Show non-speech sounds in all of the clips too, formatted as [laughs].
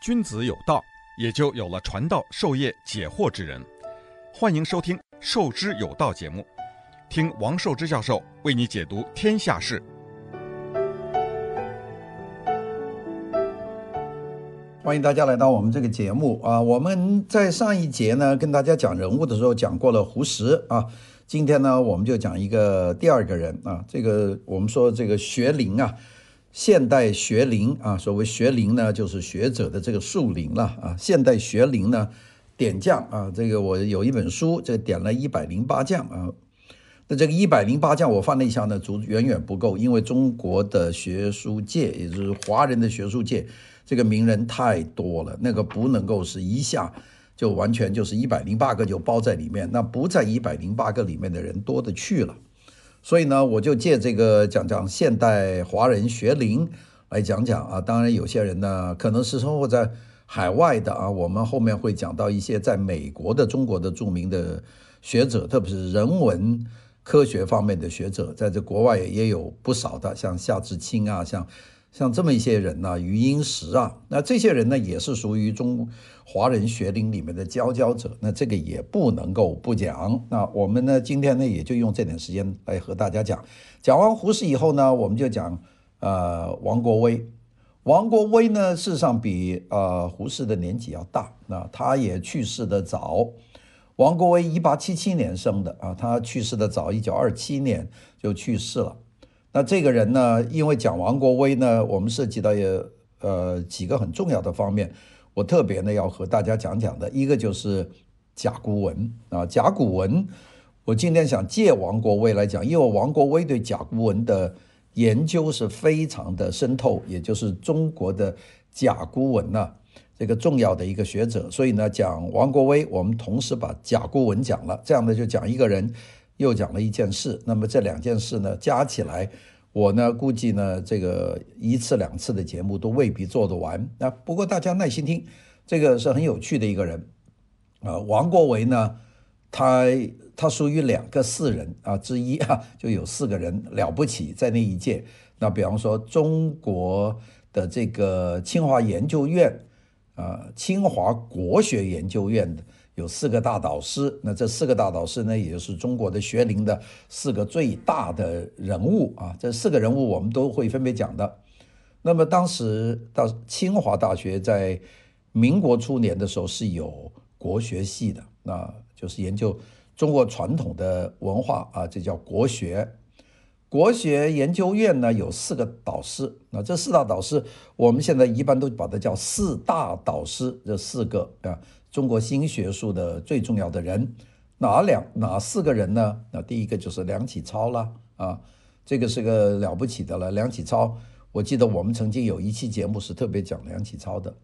君子有道，也就有了传道授业解惑之人。欢迎收听《授之有道》节目，听王寿之教授为你解读天下事。欢迎大家来到我们这个节目啊！我们在上一节呢，跟大家讲人物的时候讲过了胡适啊。今天呢，我们就讲一个第二个人啊。这个我们说这个学龄啊，现代学龄啊，所谓学龄呢，就是学者的这个树龄了啊。现代学龄呢，点将啊，这个我有一本书，这点了一百零八将啊。那这个一百零八将我翻了一下呢，足远远不够，因为中国的学术界，也就是华人的学术界。这个名人太多了，那个不能够是一下就完全就是一百零八个就包在里面，那不在一百零八个里面的人多的去了，所以呢，我就借这个讲讲现代华人学龄来讲讲啊。当然，有些人呢可能是生活在海外的啊，我们后面会讲到一些在美国的中国的著名的学者，特别是人文科学方面的学者，在这国外也有不少的，像夏志清啊，像。像这么一些人呢，余英时啊，那这些人呢也是属于中华人学龄里面的佼佼者，那这个也不能够不讲。那我们呢今天呢也就用这点时间来和大家讲。讲完胡适以后呢，我们就讲呃王国维。王国维呢事实上比呃胡适的年纪要大，那他也去世的早。王国维一八七七年生的啊，他去世的早，一九二七年就去世了。那这个人呢，因为讲王国维呢，我们涉及到也呃几个很重要的方面，我特别呢要和大家讲讲的，一个就是甲骨文啊，甲骨文，我今天想借王国维来讲，因为王国维对甲骨文的研究是非常的深透，也就是中国的甲骨文呢这个重要的一个学者，所以呢讲王国维，我们同时把甲骨文讲了，这样呢就讲一个人。又讲了一件事，那么这两件事呢，加起来，我呢估计呢，这个一次两次的节目都未必做得完。那不过大家耐心听，这个是很有趣的一个人啊。王国维呢，他他属于两个四人啊之一啊，就有四个人了不起在那一届。那比方说中国的这个清华研究院啊，清华国学研究院的。有四个大导师，那这四个大导师呢，也就是中国的学龄的四个最大的人物啊。这四个人物我们都会分别讲的。那么当时到清华大学在民国初年的时候是有国学系的，那就是研究中国传统的文化啊，这叫国学。国学研究院呢有四个导师，那这四大导师我们现在一般都把它叫四大导师，这四个啊。中国新学术的最重要的人，哪两哪四个人呢？那第一个就是梁启超了啊，这个是个了不起的了。梁启超，我记得我们曾经有一期节目是特别讲梁启超的。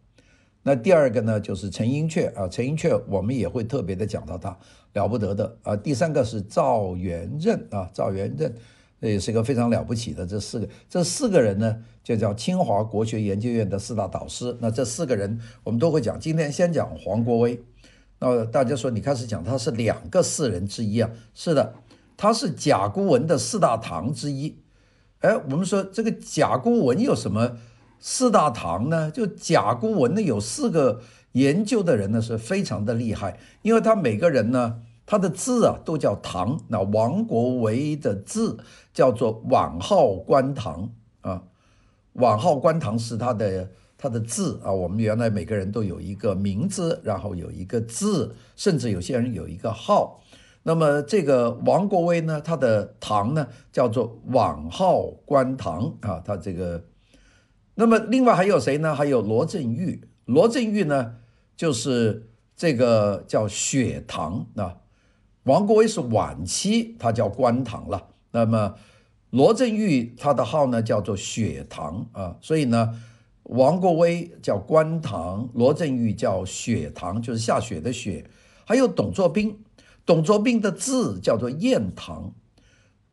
那第二个呢，就是陈寅恪啊，陈寅恪我们也会特别的讲到他，了不得的啊。第三个是赵元任啊，赵元任。也是一个非常了不起的，这四个这四个人呢，就叫清华国学研究院的四大导师。那这四个人我们都会讲。今天先讲黄国威。那大家说，你开始讲他是两个四人之一啊？是的，他是甲骨文的四大堂之一。哎，我们说这个甲骨文有什么四大堂呢？就甲骨文呢，有四个研究的人呢，是非常的厉害，因为他每个人呢。他的字啊都叫唐，那王国维的字叫做宛号观堂啊，宛号观堂是他的他的字啊。我们原来每个人都有一个名字，然后有一个字，甚至有些人有一个号。那么这个王国维呢，他的唐呢叫做宛号观堂啊，他这个。那么另外还有谁呢？还有罗振玉，罗振玉呢就是这个叫雪堂啊。王国维是晚期，他叫观堂了。那么罗振玉他的号呢叫做雪堂啊，所以呢，王国维叫观堂，罗振玉叫雪堂，就是下雪的雪。还有董作宾，董作宾的字叫做彦堂，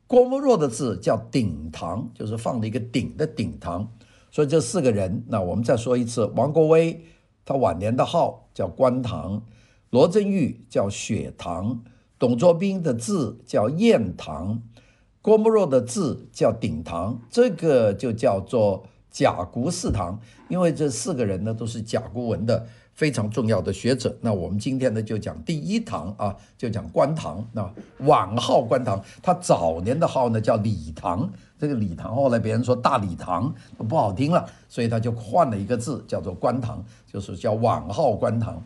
郭沫若的字叫鼎堂，就是放了一个鼎的鼎堂。所以这四个人，那我们再说一次，王国维他晚年的号叫观堂，罗振玉叫雪堂。董卓斌的字叫彦堂，郭沫若的字叫鼎堂，这个就叫做甲骨四堂，因为这四个人呢都是甲骨文的非常重要的学者。那我们今天呢就讲第一堂啊，就讲关堂。那晚号关堂，他早年的号呢叫李唐，这个李唐后来别人说大礼堂不好听了，所以他就换了一个字叫做关唐，就是叫晚号关唐。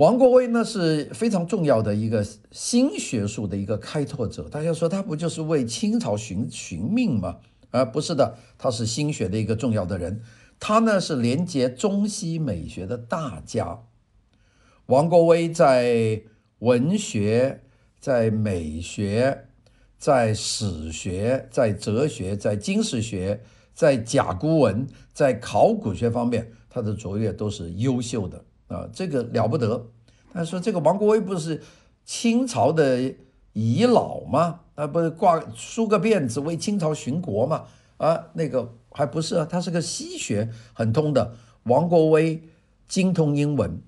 王国维呢是非常重要的一个新学术的一个开拓者。大家说他不就是为清朝寻寻命吗？啊，不是的，他是新学的一个重要的人。他呢是连接中西美学的大家。王国维在文学、在美学、在史学、在哲学、在经史学、在甲骨文、在考古学方面，他的卓越都是优秀的。啊，这个了不得。他说：“这个王国维不是清朝的遗老吗？啊，不是挂梳个辫子为清朝寻国吗？啊，那个还不是啊，他是个西学很通的。王国维精通英文、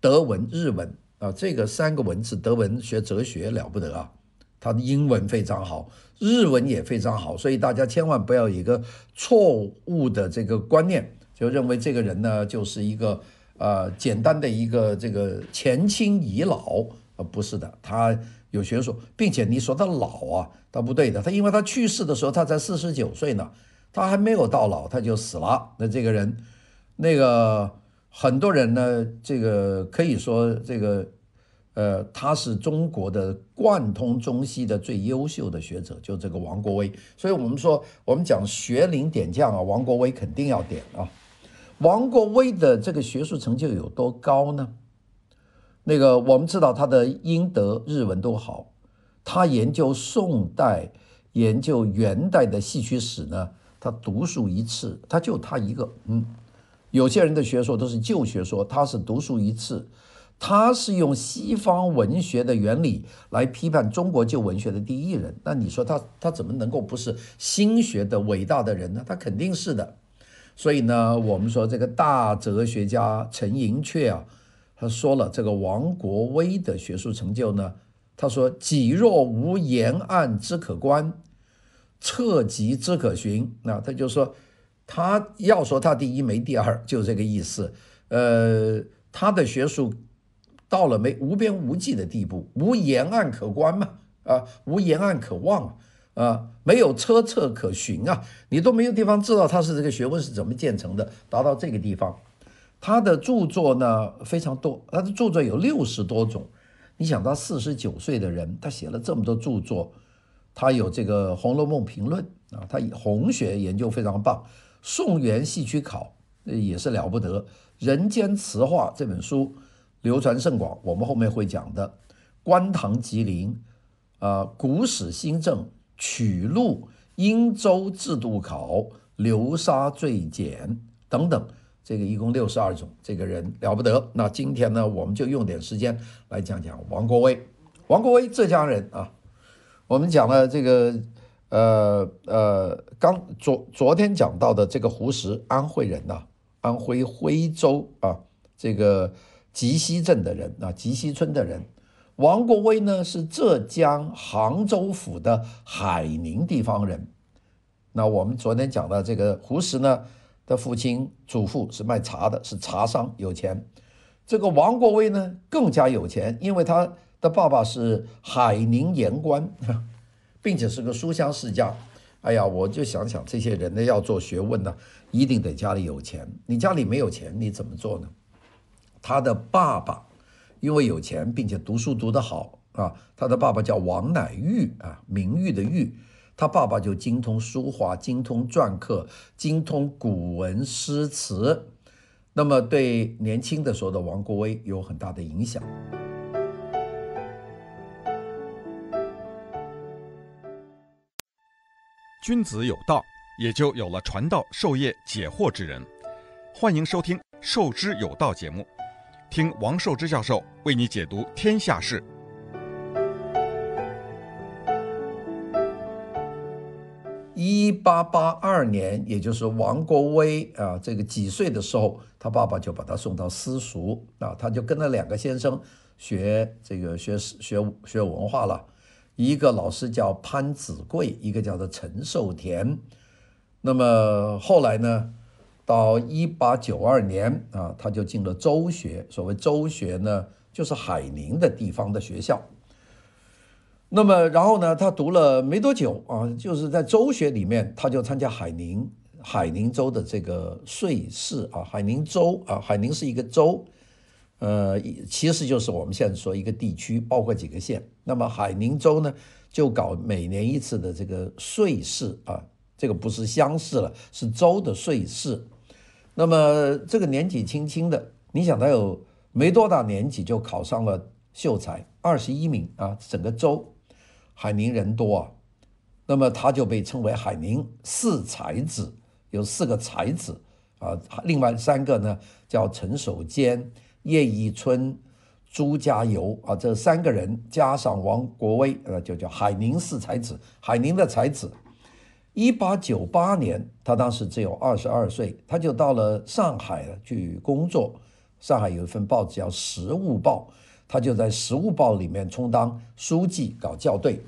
德文、日文啊，这个三个文字，德文学哲学了不得啊。他的英文非常好，日文也非常好，所以大家千万不要有一个错误的这个观念，就认为这个人呢就是一个。”呃，简单的一个这个前清遗老，呃，不是的，他有学术，并且你说他老啊，他不对的，他因为他去世的时候他才四十九岁呢，他还没有到老他就死了。那这个人，那个很多人呢，这个可以说这个，呃，他是中国的贯通中西的最优秀的学者，就这个王国维。所以我们说，我们讲学龄点将啊，王国维肯定要点啊。王国维的这个学术成就有多高呢？那个我们知道他的英德日文都好，他研究宋代、研究元代的戏曲史呢，他独树一帜，他就他一个。嗯，有些人的学说都是旧学说，他是独树一帜，他是用西方文学的原理来批判中国旧文学的第一人。那你说他他怎么能够不是新学的伟大的人呢？他肯定是的。所以呢，我们说这个大哲学家陈寅恪啊，他说了这个王国维的学术成就呢，他说：“己若无沿岸之可观，侧极之可循。”那他就说，他要说他第一没第二，就这个意思。呃，他的学术到了没无边无际的地步，无沿岸可观嘛，啊，无沿岸可望。啊，没有车辙可循啊，你都没有地方知道他是这个学问是怎么建成的，达到这个地方。他的著作呢非常多，他的著作有六十多种。你想，他四十九岁的人，他写了这么多著作，他有这个《红楼梦评论》啊，他红学研究非常棒，《宋元戏曲考》也是了不得，《人间词话》这本书流传甚广，我们后面会讲的《关唐集灵》啊，《古史新政》。曲录、英州制度考、流沙赘简等等，这个一共六十二种。这个人了不得。那今天呢，我们就用点时间来讲讲王国维。王国维，浙江人啊。我们讲了这个，呃呃，刚昨昨天讲到的这个胡适，安徽人呐、安徽徽州啊，这个绩溪镇的人啊，绩溪村的人。王国维呢是浙江杭州府的海宁地方人。那我们昨天讲的这个胡适呢的父亲祖父是卖茶的，是茶商，有钱。这个王国维呢更加有钱，因为他的爸爸是海宁盐官，[laughs] 并且是个书香世家。哎呀，我就想想这些人呢要做学问呢，一定得家里有钱。你家里没有钱，你怎么做呢？他的爸爸。因为有钱，并且读书读得好啊，他的爸爸叫王乃玉啊，名誉的玉，他爸爸就精通书画，精通篆刻，精通古文诗词，那么对年轻的时候的王国维有很大的影响。君子有道，也就有了传道授业解惑之人。欢迎收听《授之有道》节目。听王寿之教授为你解读天下事。一八八二年，也就是王国维啊，这个几岁的时候，他爸爸就把他送到私塾啊，他就跟了两个先生学这个学学学文化了。一个老师叫潘子贵，一个叫做陈寿田。那么后来呢，到一八九二年啊，他就进了州学。所谓州学呢，就是海宁的地方的学校。那么然后呢，他读了没多久啊，就是在州学里面，他就参加海宁海宁州的这个税试啊。海宁州啊，海宁是一个州，呃，其实就是我们现在说一个地区，包括几个县。那么海宁州呢，就搞每年一次的这个税试啊。这个不是乡试了，是州的税试。那么这个年纪轻轻的，你想他有没多大年纪就考上了秀才，二十一名啊，整个州海宁人多啊，那么他就被称为海宁四才子，有四个才子啊，另外三个呢叫陈守坚、叶益春、朱家游啊，这三个人加上王国维，呃，就叫海宁四才子，海宁的才子。一八九八年，他当时只有二十二岁，他就到了上海去工作。上海有一份报纸叫《时务报》，他就在《时务报》里面充当书记，搞校对。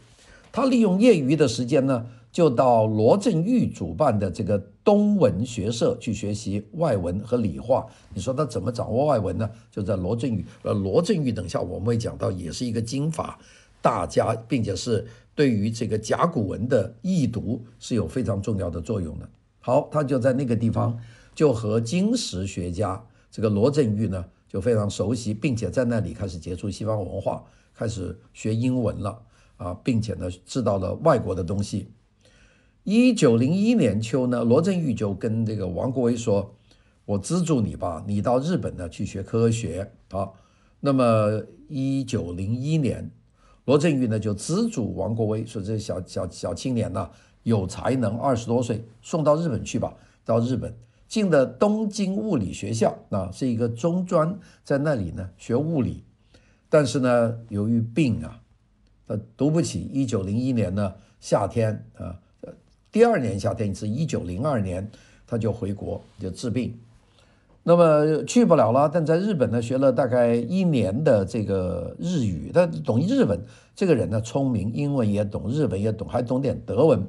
他利用业余的时间呢，就到罗振玉主办的这个东文学社去学习外文和理化。你说他怎么掌握外文呢？就在罗振玉。呃，罗振玉，等下我们会讲到，也是一个经法大家，并且是。对于这个甲骨文的易读是有非常重要的作用的。好，他就在那个地方，就和金石学家这个罗振玉呢就非常熟悉，并且在那里开始接触西方文化，开始学英文了啊，并且呢知道了外国的东西。一九零一年秋呢，罗振玉就跟这个王国维说：“我资助你吧，你到日本呢去学科学啊。”那么一九零一年。罗振玉呢就资助王国维，说这小小小青年呐，有才能，二十多岁，送到日本去吧。到日本进的东京物理学校啊，是一个中专，在那里呢学物理。但是呢，由于病啊，他读不起。一九零一年呢夏天啊，第二年夏天是一九零二年，他就回国就治病。那么去不了了，但在日本呢学了大概一年的这个日语，他懂日文。这个人呢聪明，英文也懂，日文也懂，还懂点德文。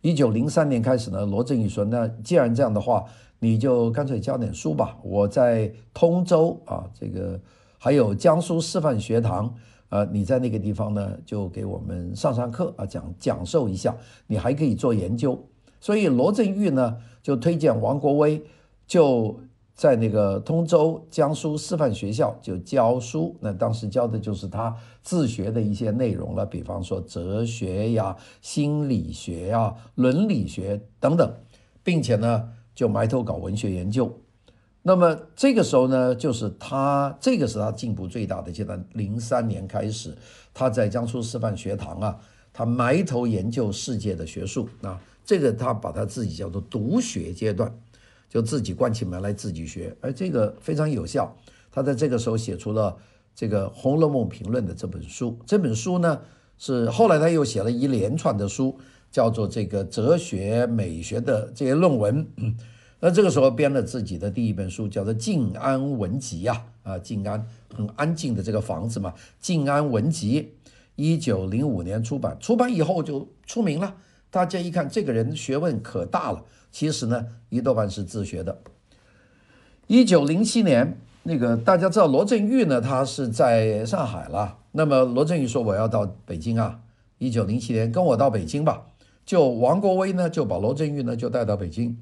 一九零三年开始呢，罗振玉说：“那既然这样的话，你就干脆教点书吧。我在通州啊，这个还有江苏师范学堂，呃，你在那个地方呢就给我们上上课啊，讲讲授一下，你还可以做研究。所以罗振玉呢就推荐王国维就。”在那个通州江苏师范学校就教书，那当时教的就是他自学的一些内容了，比方说哲学呀、心理学呀、伦理学等等，并且呢就埋头搞文学研究。那么这个时候呢，就是他这个是他进步最大的阶段。零三年开始，他在江苏师范学堂啊，他埋头研究世界的学术啊，这个他把他自己叫做独学阶段。就自己关起门来自己学，而这个非常有效。他在这个时候写出了这个《红楼梦评论》的这本书。这本书呢，是后来他又写了一连串的书，叫做这个哲学美学的这些论文。那这个时候编了自己的第一本书，叫做《静安文集》呀，啊，静安很安静的这个房子嘛，《静安文集》，一九零五年出版。出版以后就出名了，大家一看这个人学问可大了。其实呢，一多半是自学的。一九零七年，那个大家知道罗振玉呢，他是在上海了。那么罗振玉说：“我要到北京啊！”一九零七年，跟我到北京吧。就王国维呢，就把罗振玉呢就带到北京。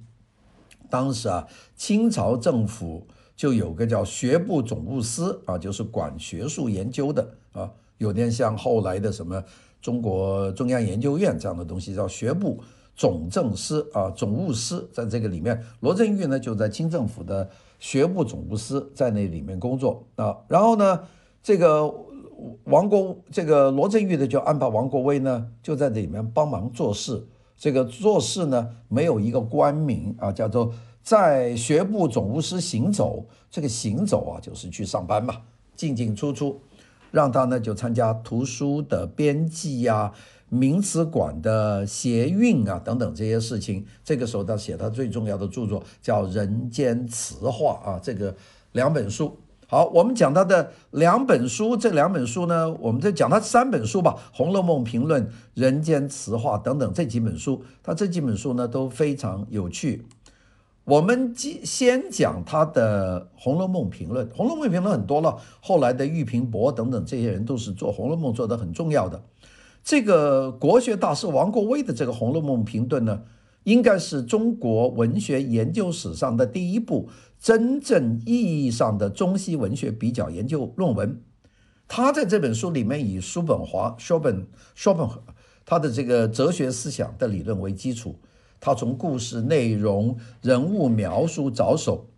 当时啊，清朝政府就有个叫学部总务司啊，就是管学术研究的啊，有点像后来的什么中国中央研究院这样的东西，叫学部。总政司啊，总务司在这个里面，罗振玉呢就在清政府的学部总务司在那里面工作啊。然后呢，这个王国这个罗振玉呢就安排王国维呢就在这里面帮忙做事。这个做事呢没有一个官名啊，叫做在学部总务司行走。这个行走啊就是去上班嘛，进进出出，让他呢就参加图书的编辑呀。名词馆的谐韵啊，等等这些事情，这个时候他写他最重要的著作叫《人间词话》啊，这个两本书。好，我们讲他的两本书，这两本书呢，我们再讲他三本书吧，《红楼梦评论》《人间词话》等等这几本书，他这几本书呢都非常有趣。我们先讲他的《红楼梦评论》，《红楼梦评论》很多了，后来的玉屏伯等等这些人都是做《红楼梦》做得很重要的。这个国学大师王国维的这个《红楼梦评论》呢，应该是中国文学研究史上的第一部真正意义上的中西文学比较研究论文。他在这本书里面以叔本华、叔本、叔本华他的这个哲学思想的理论为基础。他从故事内容、人物描述着手，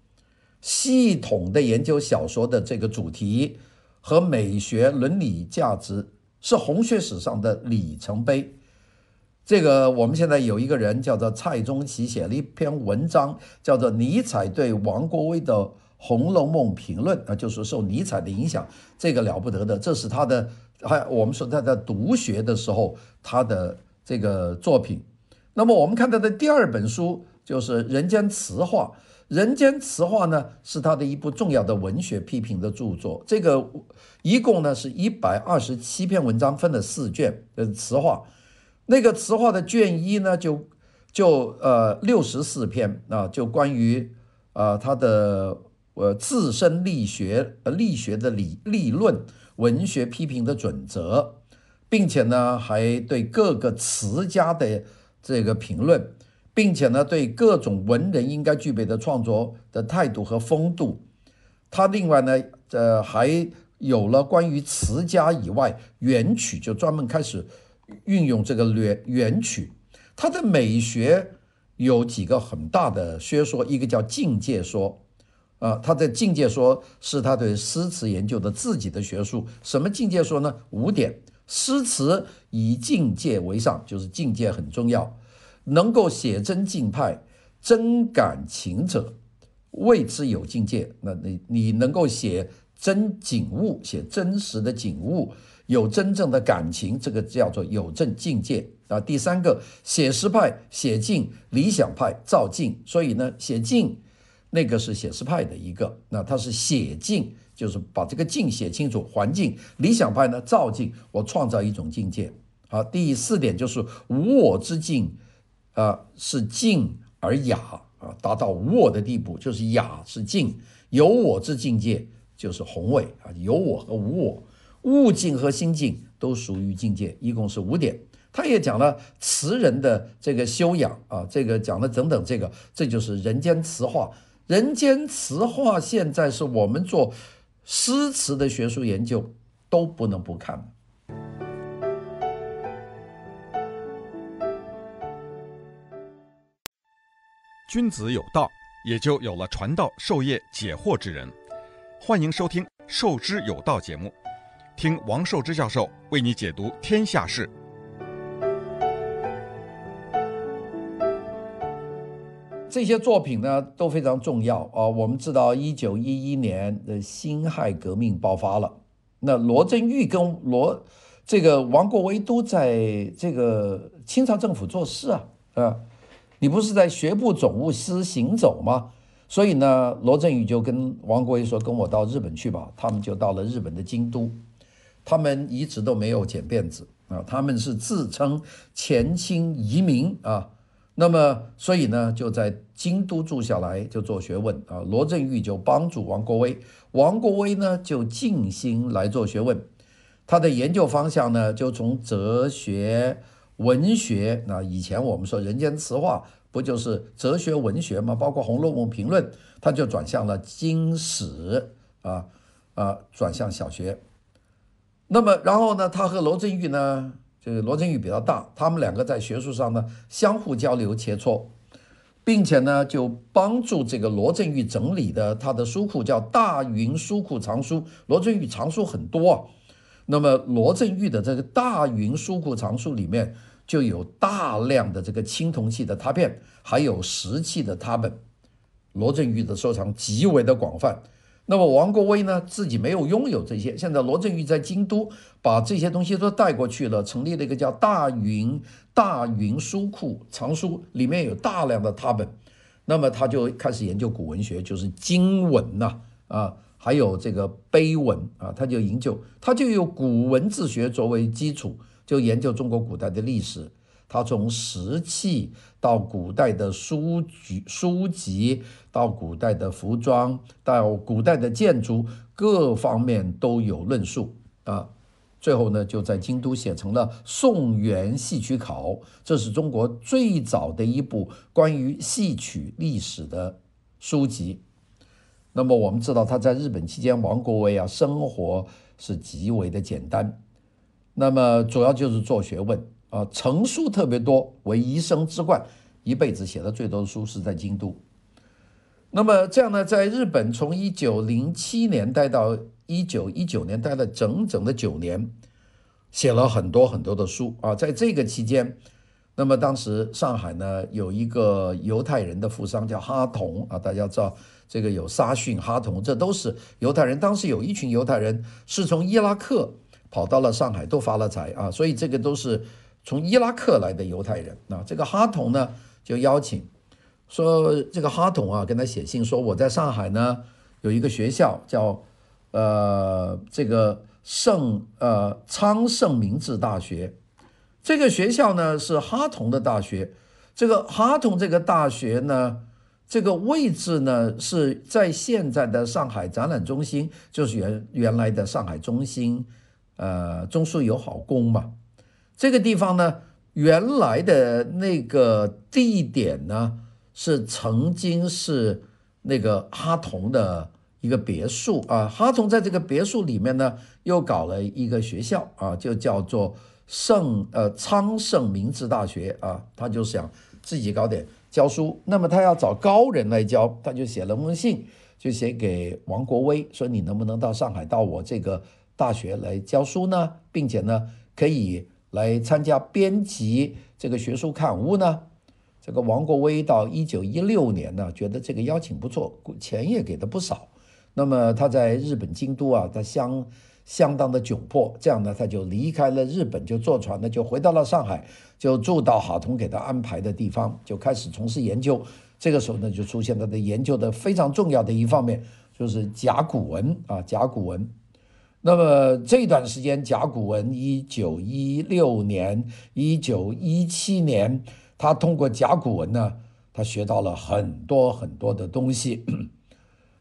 系统的研究小说的这个主题和美学伦理价值，是红学史上的里程碑。这个我们现在有一个人叫做蔡中奇，写了一篇文章，叫做《尼采对王国维的《红楼梦评论》啊，就是受尼采的影响，这个了不得的，这是他的，还我们说他在读学的时候他的这个作品。那么我们看到的第二本书就是《人间词话》，《人间词话》呢是他的一部重要的文学批评的著作。这个一共呢是一百二十七篇文章，分了四卷呃词话。那个词话的卷一呢就就呃六十四篇啊，就关于啊他的呃自身力学呃力学的理理论、文学批评的准则，并且呢还对各个词家的。这个评论，并且呢，对各种文人应该具备的创作的态度和风度，他另外呢，呃，还有了关于词家以外元曲，就专门开始运用这个元元曲。他的美学有几个很大的学说，一个叫境界说，啊，他的境界说是他对诗词研究的自己的学术。什么境界说呢？五点。诗词以境界为上，就是境界很重要。能够写真境派、真感情者，谓之有境界。那你你能够写真景物，写真实的景物，有真正的感情，这个叫做有正境界啊。第三个，写实派、写境、理想派造境，所以呢，写境那个是写实派的一个，那他是写境。就是把这个境写清楚，环境理想派呢，造境，我创造一种境界。好，第四点就是无我之境，啊，是静而雅啊，达到无我的地步，就是雅是静，有我之境界就是宏伟啊，有我和无我，物境和心境都属于境界，一共是五点。他也讲了词人的这个修养啊，这个讲了等等，这个这就是人间词话。人间词话现在是我们做。诗词的学术研究都不能不看。君子有道，也就有了传道授业解惑之人。欢迎收听《授之有道》节目，听王寿之教授为你解读天下事。这些作品呢都非常重要啊！我们知道，一九一一年的辛亥革命爆发了，那罗振玉跟罗这个王国维都在这个清朝政府做事啊啊！你不是在学部总务司行走吗？所以呢，罗振玉就跟王国维说：“跟我到日本去吧。”他们就到了日本的京都，他们一直都没有剪辫子啊，他们是自称前清遗民啊。那么，所以呢，就在京都住下来，就做学问啊。罗振玉就帮助王国维，王国维呢就静心来做学问。他的研究方向呢，就从哲学、文学。那以前我们说《人间词话》不就是哲学文学吗？包括《红楼梦评论》，他就转向了经史啊啊，转向小学。那么，然后呢，他和罗振玉呢？就是罗振玉比较大，他们两个在学术上呢相互交流切磋，并且呢就帮助这个罗振玉整理的他的书库叫大云书库藏书。罗振玉藏书很多啊，那么罗振玉的这个大云书库藏书里面就有大量的这个青铜器的拓片，还有石器的拓本。罗振玉的收藏极为的广泛。那么王国维呢，自己没有拥有这些。现在罗振玉在京都把这些东西都带过去了，成立了一个叫大云大云书库藏书，里面有大量的拓本。那么他就开始研究古文学，就是经文呐啊还有这个碑文啊，他就研究，他就有古文字学作为基础，就研究中国古代的历史。他从石器到古代的书籍、书籍，到古代的服装，到古代的建筑，各方面都有论述啊。最后呢，就在京都写成了《宋元戏曲考》，这是中国最早的一部关于戏曲历史的书籍。那么我们知道，他在日本期间，王国维啊，生活是极为的简单，那么主要就是做学问。啊，成书特别多，为一生之冠，一辈子写的最多的书是在京都。那么这样呢，在日本从一九零七年待到一九一九年，待了整整的九年，写了很多很多的书啊。在这个期间，那么当时上海呢有一个犹太人的富商叫哈同啊，大家知道这个有沙逊、哈同，这都是犹太人。当时有一群犹太人是从伊拉克跑到了上海，都发了财啊，所以这个都是。从伊拉克来的犹太人啊，这个哈同呢就邀请说，这个哈同啊跟他写信说，我在上海呢有一个学校叫呃这个圣呃昌圣明治大学，这个学校呢是哈同的大学，这个哈同这个大学呢这个位置呢是在现在的上海展览中心，就是原原来的上海中心呃中书友好宫嘛。这个地方呢，原来的那个地点呢，是曾经是那个哈同的一个别墅啊。哈同在这个别墅里面呢，又搞了一个学校啊，就叫做圣呃昌圣明治大学啊。他就想自己搞点教书，那么他要找高人来教，他就写了封信，就写给王国维说：“你能不能到上海到我这个大学来教书呢？并且呢，可以。”来参加编辑这个学术刊物呢，这个王国维到一九一六年呢，觉得这个邀请不错，钱也给的不少。那么他在日本京都啊，他相相当的窘迫，这样呢，他就离开了日本，就坐船呢，就回到了上海，就住到哈同给他安排的地方，就开始从事研究。这个时候呢，就出现他的研究的非常重要的一方面，就是甲骨文啊，甲骨文。那么这段时间，甲骨文，一九一六年、一九一七年，他通过甲骨文呢，他学到了很多很多的东西。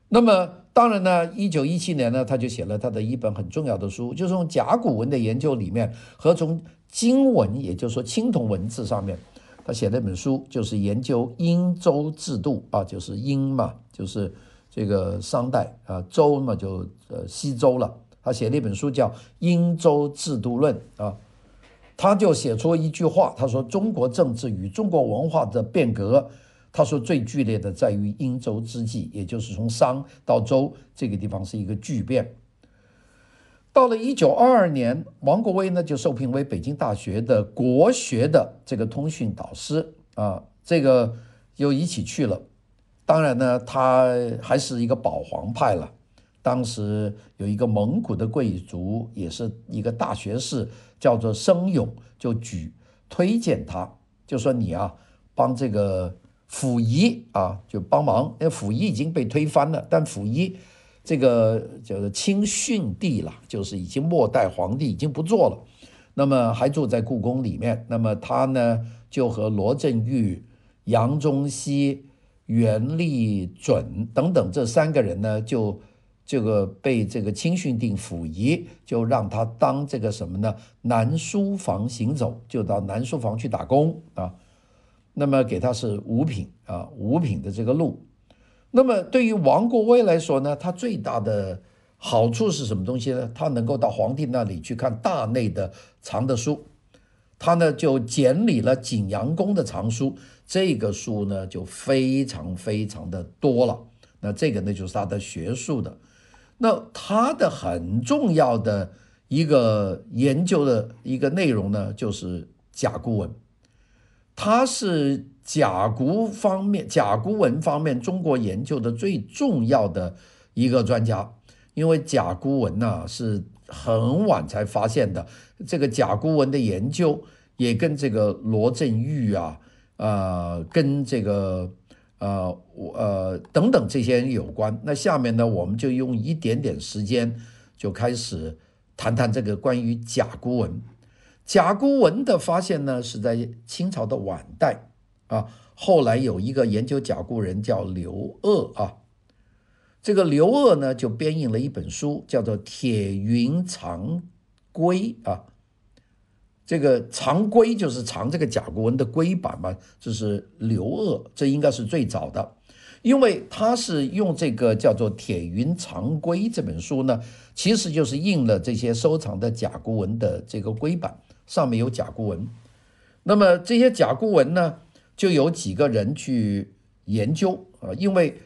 那么当然呢，一九一七年呢，他就写了他的一本很重要的书，就是从甲骨文的研究里面和从金文，也就是说青铜文字上面，他写了一本书，就是研究殷周制度啊，就是殷嘛，就是这个商代啊，周嘛就呃西周了。他写了一本书叫《殷周制度论》啊，他就写出一句话，他说：“中国政治与中国文化的变革，他说最剧烈的在于殷周之际，也就是从商到周这个地方是一个巨变。”到了一九二二年，王国维呢就受聘为北京大学的国学的这个通讯导师啊，这个又一起去了。当然呢，他还是一个保皇派了。当时有一个蒙古的贵族，也是一个大学士，叫做生勇，就举推荐他，就说你啊，帮这个溥仪啊，就帮忙。因为溥仪已经被推翻了，但溥仪这个就是清训帝了，就是已经末代皇帝，已经不做了。那么还住在故宫里面。那么他呢，就和罗振玉、杨中熙、袁立准等等这三个人呢，就。这个被这个清训帝溥仪就让他当这个什么呢？南书房行走，就到南书房去打工啊。那么给他是五品啊，五品的这个禄。那么对于王国维来说呢，他最大的好处是什么东西呢？他能够到皇帝那里去看大内的藏的书，他呢就检理了景阳宫的藏书，这个书呢就非常非常的多了。那这个呢就是他的学术的。那他的很重要的一个研究的一个内容呢，就是甲骨文。他是甲骨方面、甲骨文方面中国研究的最重要的一个专家，因为甲骨文呢是很晚才发现的。这个甲骨文的研究也跟这个罗振玉啊，呃，跟这个呃，我呃等等这些人有关。那下面呢，我们就用一点点时间就开始谈谈这个关于甲骨文。甲骨文的发现呢，是在清朝的晚代啊。后来有一个研究甲骨人叫刘鄂啊，这个刘鄂呢就编印了一本书，叫做《铁云长龟》啊。这个藏龟就是长这个甲骨文的龟板嘛，这是刘鄂，这应该是最早的，因为他是用这个叫做《铁云长龟》这本书呢，其实就是印了这些收藏的甲骨文的这个龟板，上面有甲骨文。那么这些甲骨文呢，就有几个人去研究啊，因为。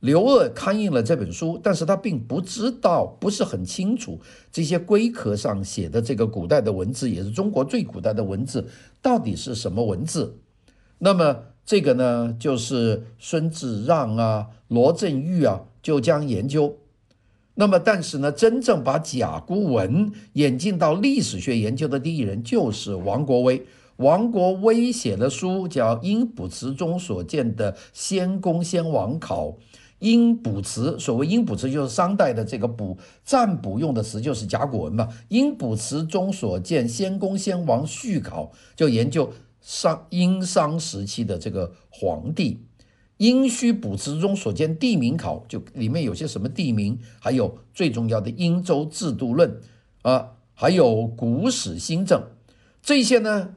刘鶚刊印了这本书，但是他并不知道，不是很清楚这些龟壳上写的这个古代的文字，也是中国最古代的文字，到底是什么文字。那么这个呢，就是孙志让啊、罗振玉啊就将研究。那么但是呢，真正把甲骨文引进到历史学研究的第一人就是王国维。王国维写了书叫《殷卜辞中所见的先公先王考》。殷卜辞，所谓殷卜辞就是商代的这个卜占卜用的词，就是甲骨文嘛。殷卜辞中所见先公先王序考，就研究商殷商时期的这个皇帝。殷墟卜辞中所见地名考，就里面有些什么地名，还有最重要的殷周制度论啊，还有古史新政这些呢。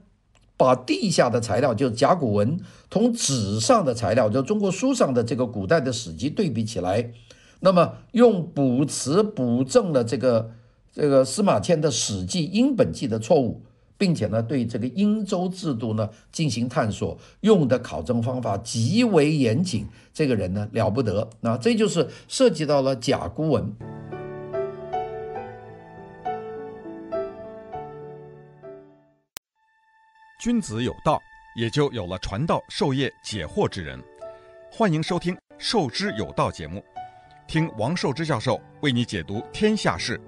把地下的材料，就甲骨文，同纸上的材料，就中国书上的这个古代的史籍对比起来，那么用卜辞补正了这个这个司马迁的《史记·殷本纪》的错误，并且呢对这个殷周制度呢进行探索，用的考证方法极为严谨。这个人呢了不得，那这就是涉及到了甲骨文。君子有道，也就有了传道授业解惑之人。欢迎收听《授之有道》节目，听王寿之教授为你解读天下事。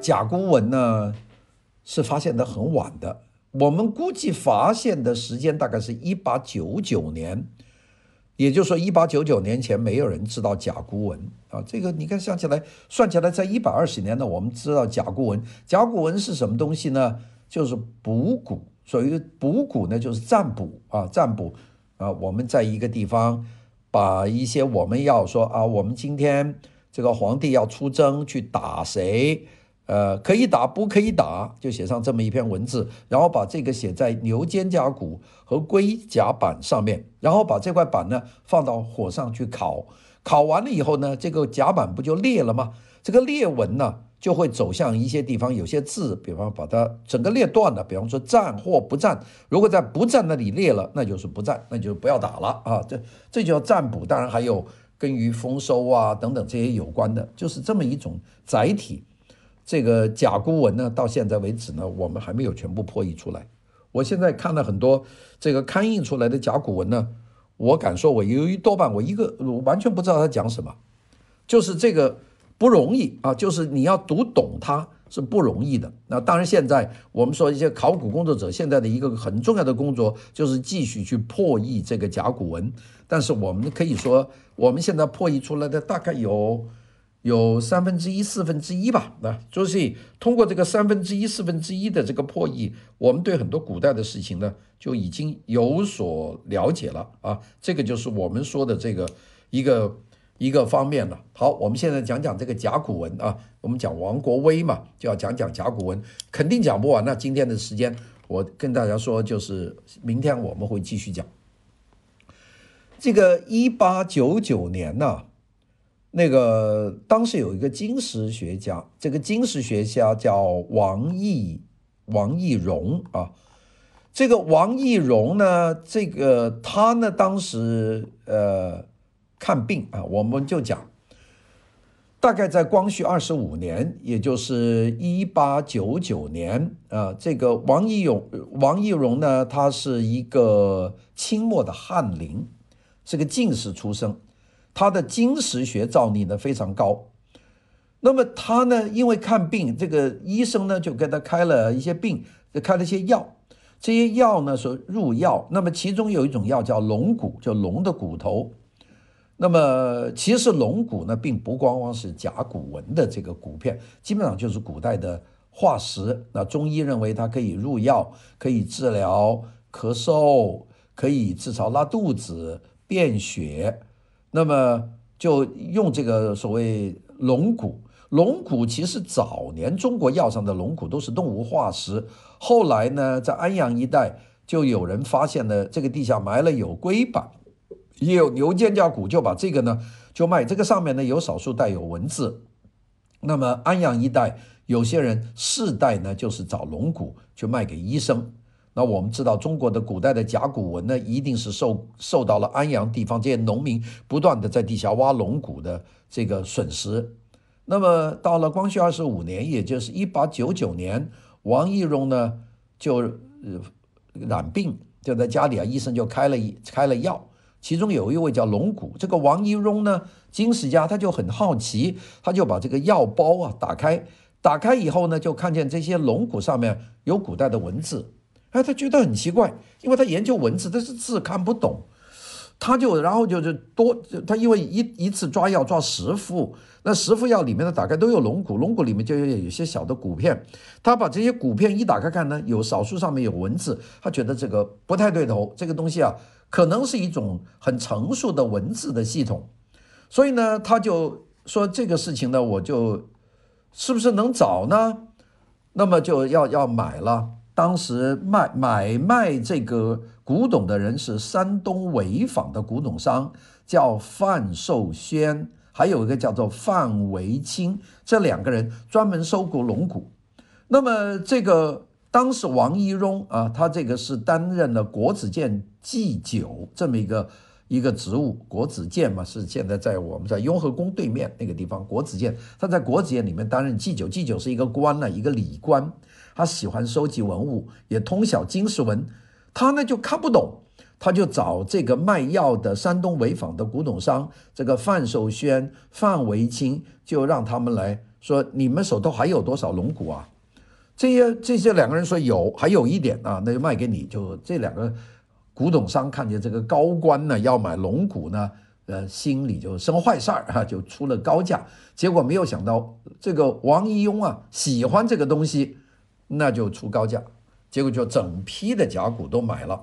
甲骨文呢，是发现的很晚的，我们估计发现的时间大概是一八九九年。也就是说，一八九九年前没有人知道甲骨文啊。这个你看，想起来算起来，在一百二十年呢，我们知道甲骨文。甲骨文是什么东西呢？就是卜骨。所谓卜骨呢，就是占卜啊，占卜啊。我们在一个地方把一些我们要说啊，我们今天这个皇帝要出征去打谁？呃，可以打，不可以打，就写上这么一篇文字，然后把这个写在牛肩胛骨和龟甲板上面，然后把这块板呢放到火上去烤，烤完了以后呢，这个甲板不就裂了吗？这个裂纹呢就会走向一些地方，有些字，比方把它整个裂断了，比方说战或不战，如果在不战那里裂了，那就是不战，那就不要打了啊。这这就叫占卜，当然还有跟于丰收啊等等这些有关的，就是这么一种载体。这个甲骨文呢，到现在为止呢，我们还没有全部破译出来。我现在看了很多这个刊印出来的甲骨文呢，我敢说，我由于多半我一个我完全不知道他讲什么，就是这个不容易啊，就是你要读懂它是不容易的。那当然，现在我们说一些考古工作者现在的一个很重要的工作，就是继续去破译这个甲骨文。但是我们可以说，我们现在破译出来的大概有。有三分之一、四分之一吧，那就是通过这个三分之一、四分之一的这个破译，我们对很多古代的事情呢就已经有所了解了啊。这个就是我们说的这个一个一个方面了。好，我们现在讲讲这个甲骨文啊。我们讲王国维嘛，就要讲讲甲骨文，肯定讲不完。那今天的时间，我跟大家说，就是明天我们会继续讲这个一八九九年呢、那个当时有一个金石学家，这个金石学家叫王懿王懿荣啊。这个王懿荣呢，这个他呢当时呃看病啊，我们就讲，大概在光绪二十五年，也就是一八九九年啊，这个王懿荣王懿荣呢，他是一个清末的翰林，是个进士出身。他的金石学造诣呢非常高，那么他呢，因为看病，这个医生呢就给他开了一些病，开了一些药。这些药呢说入药，那么其中有一种药叫龙骨，就龙的骨头。那么其实龙骨呢，并不光光是甲骨文的这个骨片，基本上就是古代的化石。那中医认为它可以入药，可以治疗咳嗽，可以治疗拉肚子、便血。那么就用这个所谓龙骨。龙骨其实早年中国药上的龙骨都是动物化石，后来呢，在安阳一带就有人发现了这个地下埋了有龟板。也有牛肩胛骨，就把这个呢就卖。这个上面呢有少数带有文字。那么安阳一带有些人世代呢就是找龙骨去卖给医生。那我们知道中国的古代的甲骨文呢，一定是受受到了安阳地方这些农民不断的在地下挖龙骨的这个损失。那么到了光绪二十五年，也就是一八九九年，王懿荣呢就染病，就在家里啊，医生就开了一开了药。其中有一位叫龙骨，这个王懿荣呢，经史家他就很好奇，他就把这个药包啊打开，打开以后呢，就看见这些龙骨上面有古代的文字，哎，他觉得很奇怪，因为他研究文字，但是字看不懂，他就然后就是多，他因为一一次抓药抓十副，那十副药里面的打开都有龙骨，龙骨里面就有有些小的骨片，他把这些骨片一打开看呢，有少数上面有文字，他觉得这个不太对头，这个东西啊。可能是一种很成熟的文字的系统，所以呢，他就说这个事情呢，我就是不是能找呢？那么就要要买了。当时卖买卖这个古董的人是山东潍坊的古董商，叫范寿轩，还有一个叫做范维清，这两个人专门收购龙骨。那么这个。当时王懿荣啊，他这个是担任了国子监祭酒这么一个一个职务。国子监嘛，是现在在我们在雍和宫对面那个地方。国子监，他在国子监里面担任祭酒，祭酒是一个官呢，一个礼官。他喜欢收集文物，也通晓经世文。他呢就看不懂，他就找这个卖药的山东潍坊的古董商，这个范寿轩、范维清，就让他们来说：你们手头还有多少龙骨啊？这些这些两个人说有，还有一点啊，那就卖给你。就这两个古董商看见这个高官呢要买龙骨呢，呃，心里就生坏事儿 [laughs] 哈，就出了高价。结果没有想到这个王一庸啊喜欢这个东西，那就出高价。结果就整批的甲骨都买了。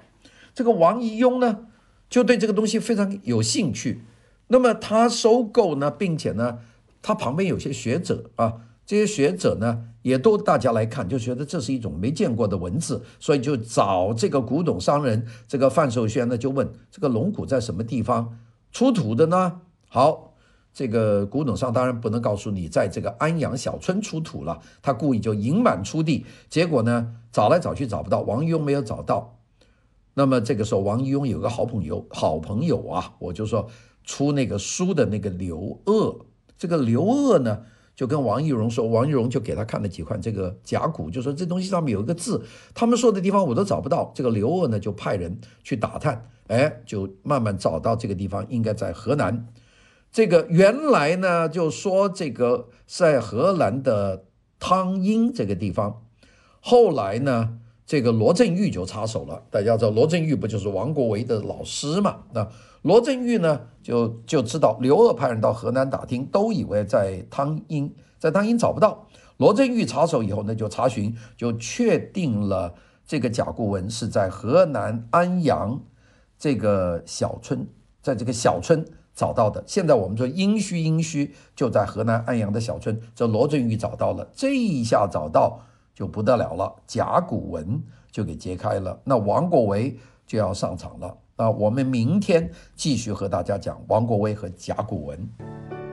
这个王懿荣呢就对这个东西非常有兴趣。那么他收购呢，并且呢，他旁边有些学者啊。这些学者呢，也都大家来看，就觉得这是一种没见过的文字，所以就找这个古董商人，这个范寿轩呢，就问这个龙骨在什么地方出土的呢？好，这个古董商当然不能告诉你，在这个安阳小村出土了，他故意就隐瞒出地，结果呢，找来找去找不到，王懿荣没有找到。那么这个时候，王懿荣有个好朋友，好朋友啊，我就说出那个书的那个刘鄂，这个刘鄂呢。就跟王懿荣说，王懿荣就给他看了几块这个甲骨，就说这东西上面有一个字，他们说的地方我都找不到。这个刘鄂呢就派人去打探，哎，就慢慢找到这个地方，应该在河南。这个原来呢就说这个在河南的汤阴这个地方，后来呢这个罗振玉就插手了。大家知道罗振玉不就是王国维的老师嘛？那。罗振玉呢，就就知道刘鶚派人到河南打听，都以为在汤阴，在汤阴找不到。罗振玉插手以后呢，就查询，就确定了这个甲骨文是在河南安阳这个小村，在这个小村找到的。现在我们说殷墟，殷墟就在河南安阳的小村，这罗振玉找到了，这一下找到就不得了了，甲骨文就给揭开了，那王国维就要上场了。那，我们明天继续和大家讲王国维和甲骨文。